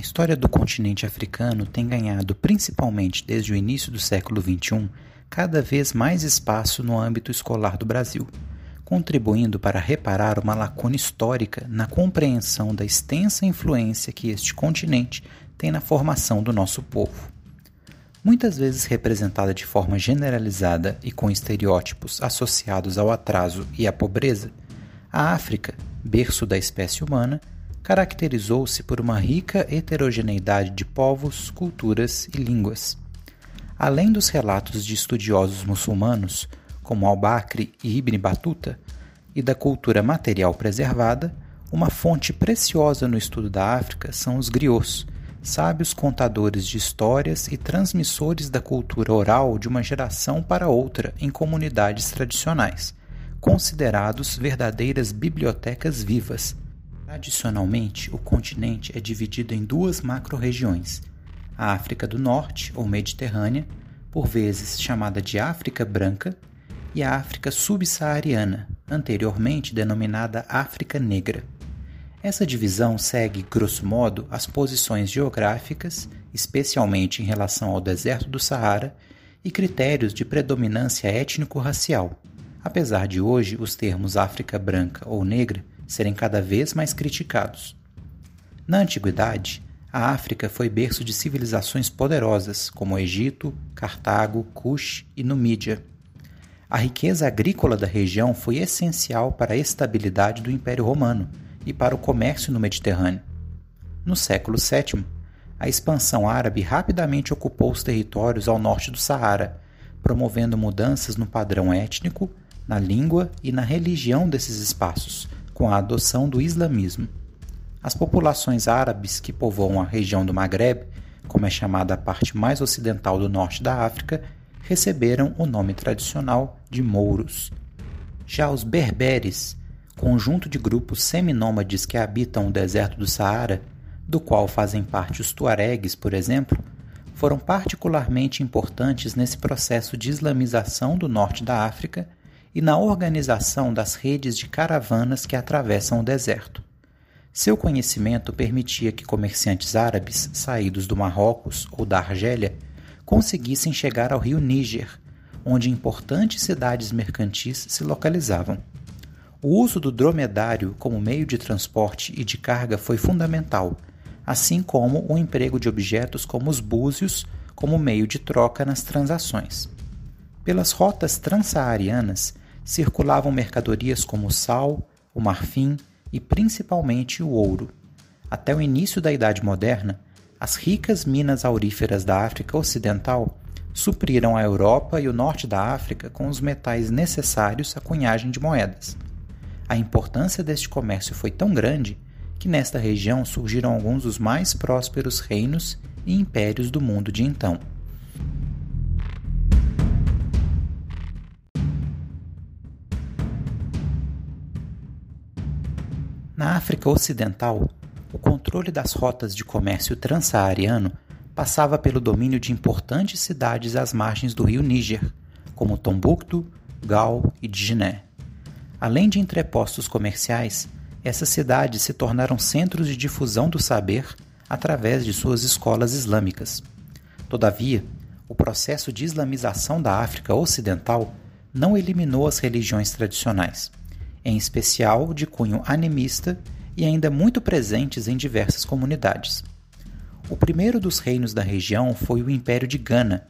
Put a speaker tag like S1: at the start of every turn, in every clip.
S1: A história do continente africano tem ganhado, principalmente desde o início do século XXI, cada vez mais espaço no âmbito escolar do Brasil, contribuindo para reparar uma lacuna histórica na compreensão da extensa influência que este continente tem na formação do nosso povo. Muitas vezes representada de forma generalizada e com estereótipos associados ao atraso e à pobreza, a África, berço da espécie humana, caracterizou-se por uma rica heterogeneidade de povos, culturas e línguas. Além dos relatos de estudiosos muçulmanos, como Al-Bakri e Ibn Battuta, e da cultura material preservada, uma fonte preciosa no estudo da África são os griots, sábios contadores de histórias e transmissores da cultura oral de uma geração para outra em comunidades tradicionais, considerados verdadeiras bibliotecas vivas. Tradicionalmente, o continente é dividido em duas macro-regiões: a África do Norte, ou Mediterrânea, por vezes chamada de África Branca, e a África subsaariana, anteriormente denominada África Negra. Essa divisão segue, grosso modo, as posições geográficas, especialmente em relação ao deserto do Saara, e critérios de predominância étnico-racial, apesar de hoje os termos África branca ou negra serem cada vez mais criticados. Na antiguidade, a África foi berço de civilizações poderosas como Egito, Cartago, Cush e Numídia. A riqueza agrícola da região foi essencial para a estabilidade do Império Romano e para o comércio no Mediterrâneo. No século VII, a expansão árabe rapidamente ocupou os territórios ao norte do Saara, promovendo mudanças no padrão étnico, na língua e na religião desses espaços, com a adoção do islamismo. As populações árabes que povoam a região do Maghreb, como é chamada a parte mais ocidental do norte da África, receberam o nome tradicional de mouros. Já os berberes, conjunto de grupos seminômades que habitam o deserto do Saara, do qual fazem parte os tuaregues, por exemplo, foram particularmente importantes nesse processo de islamização do norte da África e na organização das redes de caravanas que atravessam o deserto. Seu conhecimento permitia que comerciantes árabes saídos do Marrocos ou da Argélia conseguissem chegar ao rio Níger, onde importantes cidades mercantis se localizavam. O uso do dromedário como meio de transporte e de carga foi fundamental, assim como o emprego de objetos como os búzios como meio de troca nas transações. Pelas rotas transsaarianas circulavam mercadorias como o sal, o marfim e principalmente o ouro. Até o início da Idade Moderna, as ricas minas auríferas da África Ocidental supriram a Europa e o norte da África com os metais necessários à cunhagem de moedas. A importância deste comércio foi tão grande que nesta região surgiram alguns dos mais prósperos reinos e impérios do mundo de então. Na África Ocidental, o controle das rotas de comércio transsaariano passava pelo domínio de importantes cidades às margens do rio Níger, como Tombuctu, Gal e Djiné. Além de entrepostos comerciais, essas cidades se tornaram centros de difusão do saber através de suas escolas islâmicas. Todavia, o processo de islamização da África Ocidental não eliminou as religiões tradicionais, em especial de cunho animista e ainda muito presentes em diversas comunidades. O primeiro dos reinos da região foi o Império de Gana,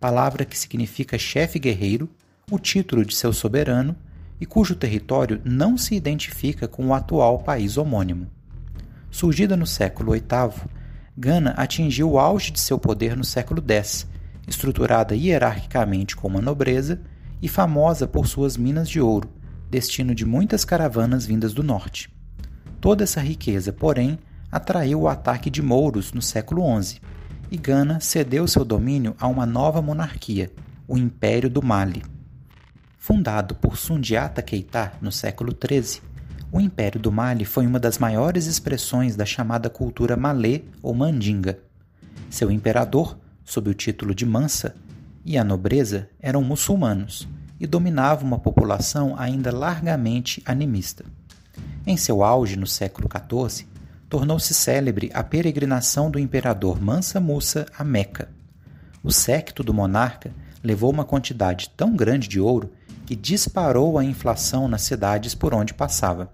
S1: palavra que significa chefe guerreiro, o título de seu soberano e cujo território não se identifica com o atual país homônimo. Surgida no século VIII, Gana atingiu o auge de seu poder no século X, estruturada hierarquicamente como uma nobreza e famosa por suas minas de ouro, destino de muitas caravanas vindas do norte. Toda essa riqueza, porém, atraiu o ataque de mouros no século XI, e Gana cedeu seu domínio a uma nova monarquia, o Império do Mali. Fundado por Sundiata Keita no século XIII, o Império do Mali foi uma das maiores expressões da chamada cultura malê ou mandinga. Seu imperador, sob o título de Mansa, e a nobreza eram muçulmanos e dominavam uma população ainda largamente animista. Em seu auge no século XIV, tornou-se célebre a peregrinação do imperador Mansa Musa a Meca. O séquito do monarca levou uma quantidade tão grande de ouro que disparou a inflação nas cidades por onde passava.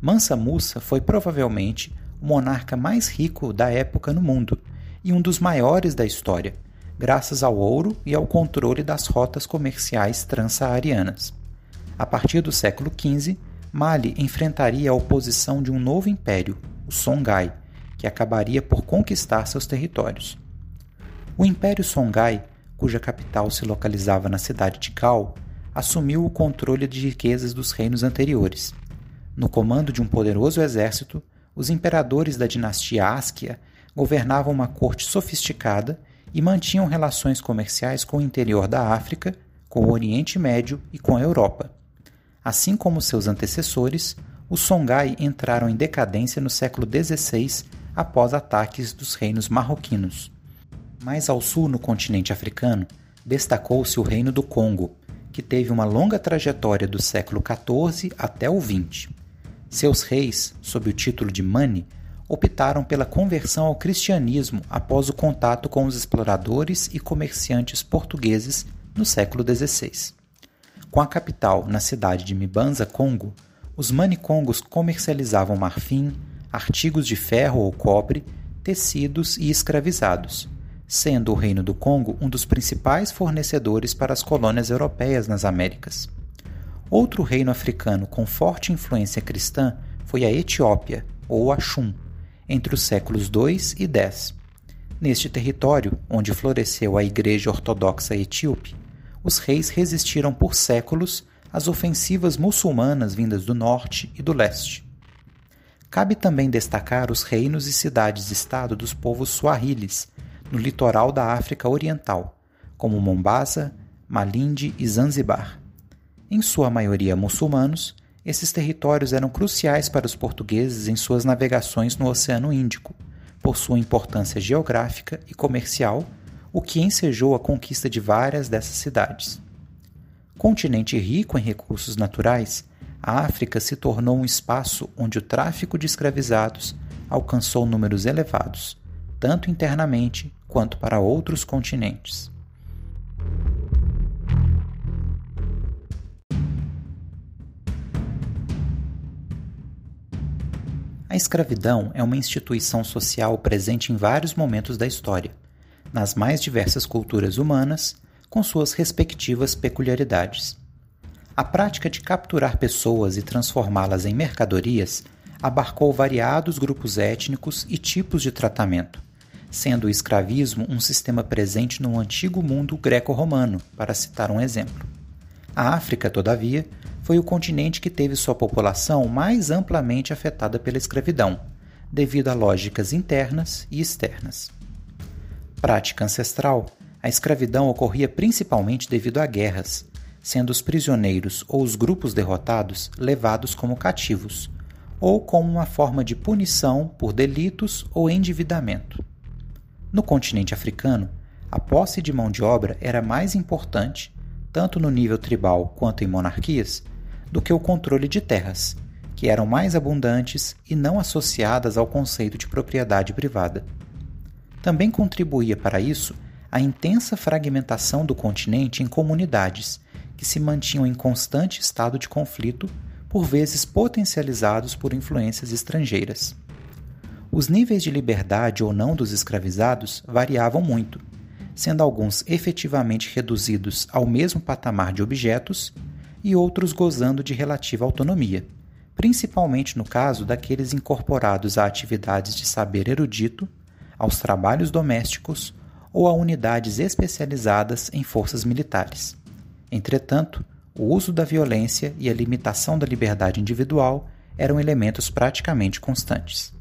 S1: Mansa Musa foi provavelmente o monarca mais rico da época no mundo e um dos maiores da história, graças ao ouro e ao controle das rotas comerciais transsaarianas. A partir do século XV, Mali enfrentaria a oposição de um novo império, o Songhai, que acabaria por conquistar seus territórios. O Império Songhai, cuja capital se localizava na cidade de Gao, assumiu o controle de riquezas dos reinos anteriores. No comando de um poderoso exército, os imperadores da dinastia Askia governavam uma corte sofisticada e mantinham relações comerciais com o interior da África, com o Oriente Médio e com a Europa. Assim como seus antecessores, os Songhai entraram em decadência no século XVI após ataques dos reinos marroquinos. Mais ao sul, no continente africano, destacou-se o Reino do Congo, que teve uma longa trajetória do século XIV até o XX. Seus reis, sob o título de Mani, optaram pela conversão ao cristianismo após o contato com os exploradores e comerciantes portugueses no século XVI. Com a capital na cidade de Mibanza, Congo, os manicongos comercializavam marfim, artigos de ferro ou cobre, tecidos e escravizados, sendo o Reino do Congo um dos principais fornecedores para as colônias europeias nas Américas. Outro reino africano com forte influência cristã foi a Etiópia, ou Axum, entre os séculos II e X. Neste território, onde floresceu a Igreja Ortodoxa Etíope, os reis resistiram por séculos às ofensivas muçulmanas vindas do norte e do leste. Cabe também destacar os reinos e cidades-estado dos povos suahilis, no litoral da África Oriental, como Mombasa, Malindi e Zanzibar. Em sua maioria muçulmanos, esses territórios eram cruciais para os portugueses em suas navegações no Oceano Índico, por sua importância geográfica e comercial o que ensejou a conquista de várias dessas cidades. Continente rico em recursos naturais, a África se tornou um espaço onde o tráfico de escravizados alcançou números elevados, tanto internamente quanto para outros continentes. Escravidão é uma instituição social presente em vários momentos da história nas mais diversas culturas humanas, com suas respectivas peculiaridades. A prática de capturar pessoas e transformá-las em mercadorias abarcou variados grupos étnicos e tipos de tratamento, sendo o escravismo um sistema presente no antigo mundo greco-romano, para citar um exemplo. A África, todavia, foi o continente que teve sua população mais amplamente afetada pela escravidão, devido a lógicas internas e externas. Prática ancestral, a escravidão ocorria principalmente devido a guerras, sendo os prisioneiros ou os grupos derrotados levados como cativos, ou como uma forma de punição por delitos ou endividamento. No continente africano, a posse de mão de obra era mais importante, tanto no nível tribal quanto em monarquias, do que o controle de terras, que eram mais abundantes e não associadas ao conceito de propriedade privada. Também contribuía para isso a intensa fragmentação do continente em comunidades, que se mantinham em constante estado de conflito, por vezes potencializados por influências estrangeiras. Os níveis de liberdade ou não dos escravizados variavam muito, sendo alguns efetivamente reduzidos ao mesmo patamar de objetos e outros gozando de relativa autonomia, principalmente no caso daqueles incorporados a atividades de saber erudito aos trabalhos domésticos ou a unidades especializadas em forças militares. Entretanto, o uso da violência e a limitação da liberdade individual eram elementos praticamente constantes.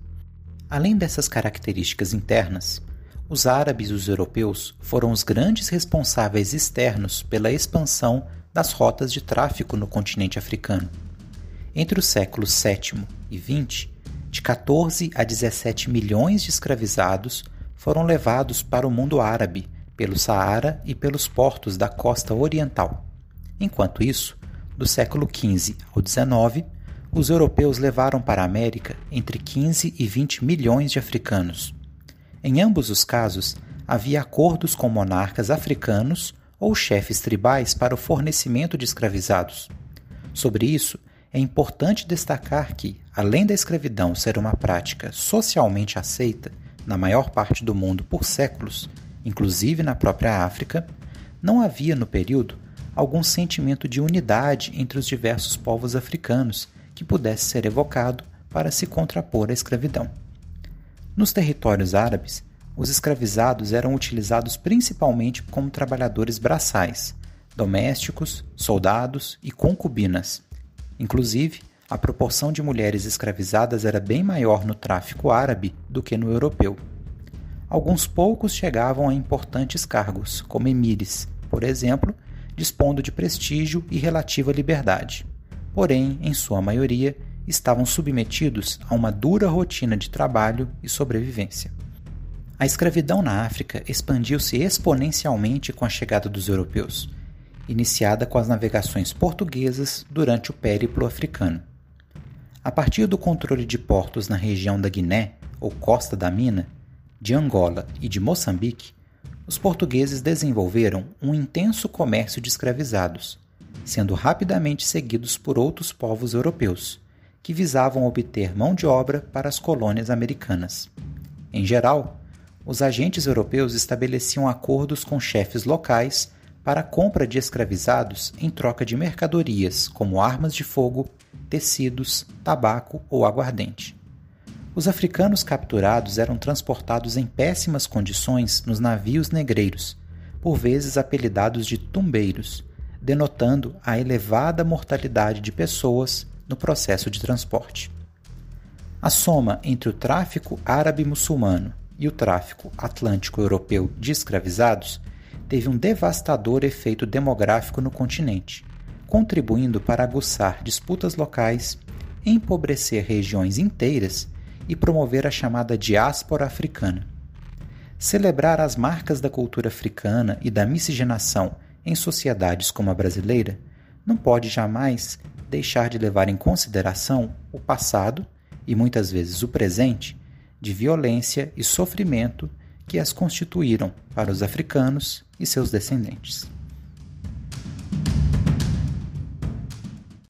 S1: Além dessas características internas, os árabes e os europeus foram os grandes responsáveis externos pela expansão das rotas de tráfico no continente africano. Entre os séculos VII e XX, de 14 a 17 milhões de escravizados foram levados para o mundo árabe pelo Saara e pelos portos da costa oriental. Enquanto isso, do século XV ao XIX, os europeus levaram para a América entre 15 e 20 milhões de africanos. Em ambos os casos, havia acordos com monarcas africanos ou chefes tribais para o fornecimento de escravizados. Sobre isso, é importante destacar que, além da escravidão ser uma prática socialmente aceita na maior parte do mundo por séculos, inclusive na própria África, não havia no período algum sentimento de unidade entre os diversos povos africanos que pudesse ser evocado para se contrapor à escravidão. Nos territórios árabes, os escravizados eram utilizados principalmente como trabalhadores braçais, domésticos, soldados e concubinas. Inclusive, a proporção de mulheres escravizadas era bem maior no tráfico árabe do que no europeu. Alguns poucos chegavam a importantes cargos, como emires, por exemplo, dispondo de prestígio e relativa liberdade. Porém, em sua maioria, estavam submetidos a uma dura rotina de trabalho e sobrevivência. A escravidão na África expandiu-se exponencialmente com a chegada dos europeus, iniciada com as navegações portuguesas durante o périplo africano. A partir do controle de portos na região da Guiné, ou Costa da Mina, de Angola e de Moçambique, os portugueses desenvolveram um intenso comércio de escravizados, sendo rapidamente seguidos por outros povos europeus, que visavam obter mão de obra para as colônias americanas. Em geral, os agentes europeus estabeleciam acordos com chefes locais para a compra de escravizados em troca de mercadorias como armas de fogo, tecidos, tabaco ou aguardente. Os africanos capturados eram transportados em péssimas condições nos navios negreiros, por vezes apelidados de tumbeiros, denotando a elevada mortalidade de pessoas no processo de transporte. A soma entre o tráfico árabe-muçulmano e o tráfico atlântico-europeu de escravizados teve um devastador efeito demográfico no continente, contribuindo para aguçar disputas locais, empobrecer regiões inteiras e promover a chamada diáspora africana. Celebrar as marcas da cultura africana e da miscigenação em sociedades como a brasileira não pode jamais deixar de levar em consideração o passado e muitas vezes o presente de violência e sofrimento que as constituíram para os africanos e seus descendentes.